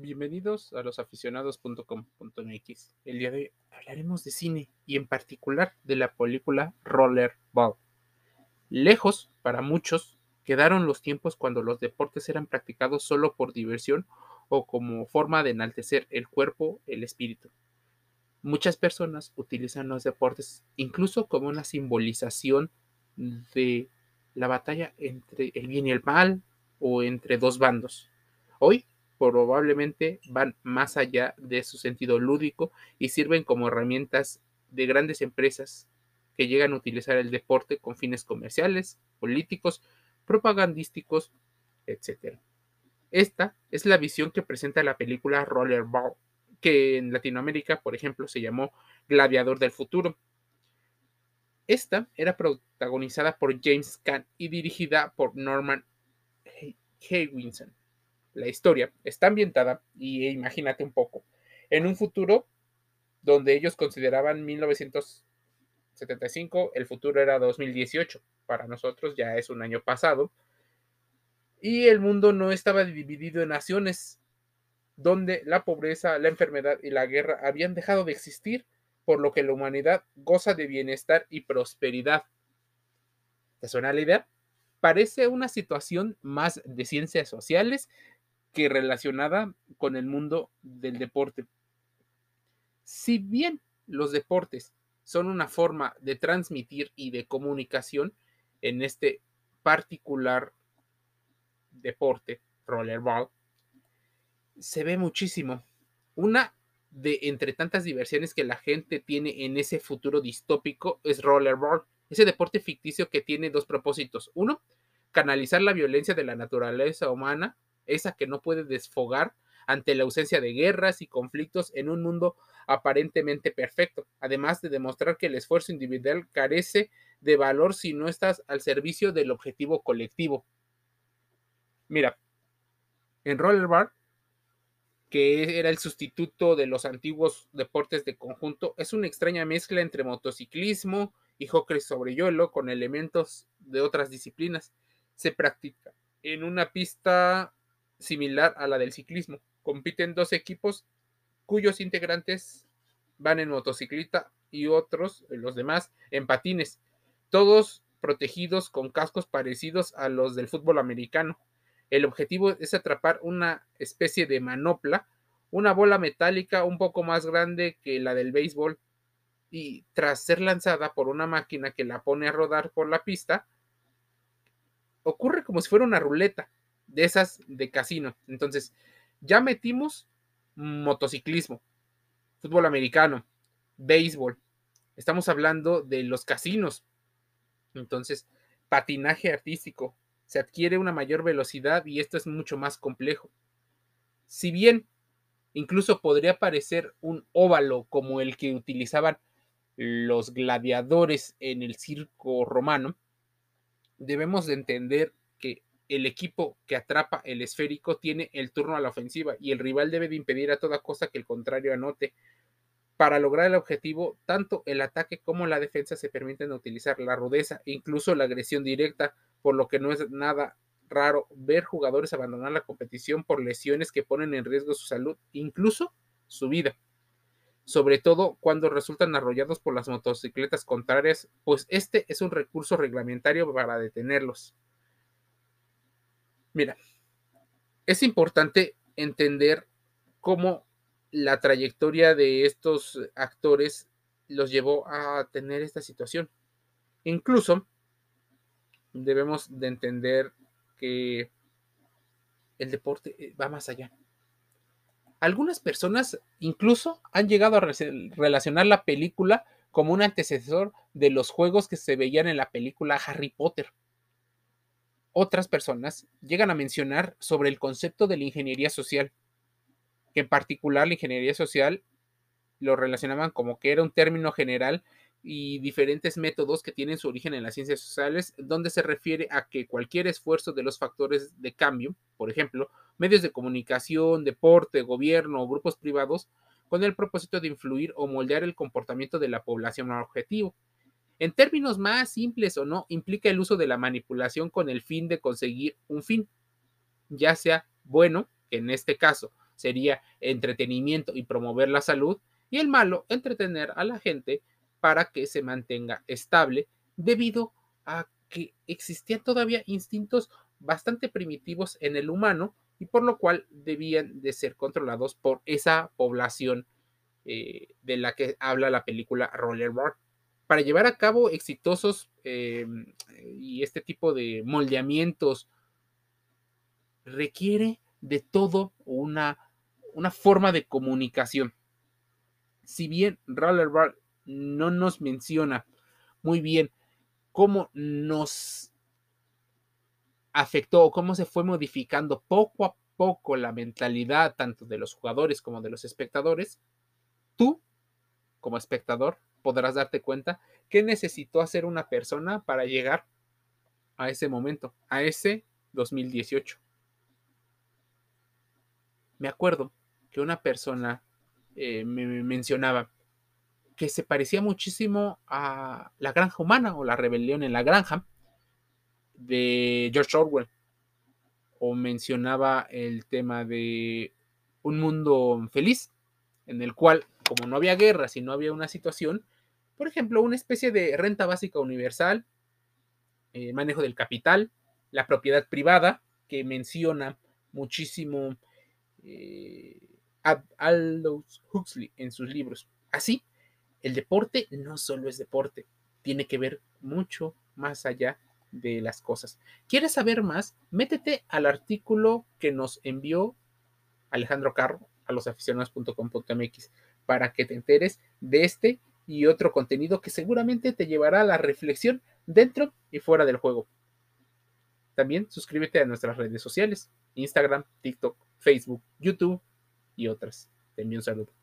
Bienvenidos a losaficionados.com.mx. El día de hoy hablaremos de cine y en particular de la película Rollerball. Lejos, para muchos, quedaron los tiempos cuando los deportes eran practicados solo por diversión o como forma de enaltecer el cuerpo, el espíritu. Muchas personas utilizan los deportes incluso como una simbolización de la batalla entre el bien y el mal o entre dos bandos. Hoy probablemente van más allá de su sentido lúdico y sirven como herramientas de grandes empresas que llegan a utilizar el deporte con fines comerciales, políticos, propagandísticos, etc. Esta es la visión que presenta la película Rollerball, que en Latinoamérica, por ejemplo, se llamó Gladiador del Futuro. Esta era protagonizada por James Caan y dirigida por Norman Hewinson. La historia está ambientada, y imagínate un poco, en un futuro donde ellos consideraban 1975, el futuro era 2018, para nosotros ya es un año pasado, y el mundo no estaba dividido en naciones, donde la pobreza, la enfermedad y la guerra habían dejado de existir, por lo que la humanidad goza de bienestar y prosperidad. ¿Te suena la idea? Parece una situación más de ciencias sociales que relacionada con el mundo del deporte. Si bien los deportes son una forma de transmitir y de comunicación en este particular deporte, rollerball, se ve muchísimo. Una de entre tantas diversiones que la gente tiene en ese futuro distópico es rollerball, ese deporte ficticio que tiene dos propósitos. Uno, canalizar la violencia de la naturaleza humana esa que no puede desfogar ante la ausencia de guerras y conflictos en un mundo aparentemente perfecto, además de demostrar que el esfuerzo individual carece de valor si no estás al servicio del objetivo colectivo. Mira, en Rollerball, que era el sustituto de los antiguos deportes de conjunto, es una extraña mezcla entre motociclismo y hockey sobre hielo con elementos de otras disciplinas. Se practica en una pista similar a la del ciclismo. Compiten dos equipos cuyos integrantes van en motocicleta y otros, los demás, en patines, todos protegidos con cascos parecidos a los del fútbol americano. El objetivo es atrapar una especie de manopla, una bola metálica un poco más grande que la del béisbol, y tras ser lanzada por una máquina que la pone a rodar por la pista, ocurre como si fuera una ruleta de esas de casino. Entonces, ya metimos motociclismo, fútbol americano, béisbol. Estamos hablando de los casinos. Entonces, patinaje artístico. Se adquiere una mayor velocidad y esto es mucho más complejo. Si bien incluso podría parecer un óvalo como el que utilizaban los gladiadores en el circo romano, debemos de entender que el equipo que atrapa el esférico tiene el turno a la ofensiva y el rival debe de impedir a toda cosa que el contrario anote. Para lograr el objetivo, tanto el ataque como la defensa se permiten utilizar la rudeza e incluso la agresión directa, por lo que no es nada raro ver jugadores abandonar la competición por lesiones que ponen en riesgo su salud, incluso su vida. Sobre todo cuando resultan arrollados por las motocicletas contrarias, pues este es un recurso reglamentario para detenerlos. Mira, es importante entender cómo la trayectoria de estos actores los llevó a tener esta situación. Incluso debemos de entender que el deporte eh, va más allá. Algunas personas incluso han llegado a relacionar la película como un antecesor de los juegos que se veían en la película Harry Potter otras personas llegan a mencionar sobre el concepto de la ingeniería social, que en particular la ingeniería social lo relacionaban como que era un término general y diferentes métodos que tienen su origen en las ciencias sociales, donde se refiere a que cualquier esfuerzo de los factores de cambio, por ejemplo, medios de comunicación, deporte, gobierno o grupos privados, con el propósito de influir o moldear el comportamiento de la población objetivo, en términos más simples o no, implica el uso de la manipulación con el fin de conseguir un fin, ya sea bueno, que en este caso sería entretenimiento y promover la salud, y el malo, entretener a la gente para que se mantenga estable, debido a que existían todavía instintos bastante primitivos en el humano y por lo cual debían de ser controlados por esa población eh, de la que habla la película Rollerball. Para llevar a cabo exitosos eh, y este tipo de moldeamientos requiere de todo una, una forma de comunicación. Si bien Rollerball no nos menciona muy bien cómo nos afectó o cómo se fue modificando poco a poco la mentalidad tanto de los jugadores como de los espectadores, tú, como espectador, podrás darte cuenta qué necesitó hacer una persona para llegar a ese momento, a ese 2018. Me acuerdo que una persona eh, me mencionaba que se parecía muchísimo a La Granja Humana o La Rebelión en la Granja de George Orwell. O mencionaba el tema de un mundo feliz, en el cual, como no había guerra, si no había una situación, por ejemplo, una especie de renta básica universal, eh, manejo del capital, la propiedad privada, que menciona muchísimo eh, Aldous Huxley en sus libros. Así, el deporte no solo es deporte, tiene que ver mucho más allá de las cosas. ¿Quieres saber más? Métete al artículo que nos envió Alejandro Carro a losaficionados.com.mx para que te enteres de este y otro contenido que seguramente te llevará a la reflexión dentro y fuera del juego. También suscríbete a nuestras redes sociales, Instagram, TikTok, Facebook, YouTube y otras. Te envío un saludo.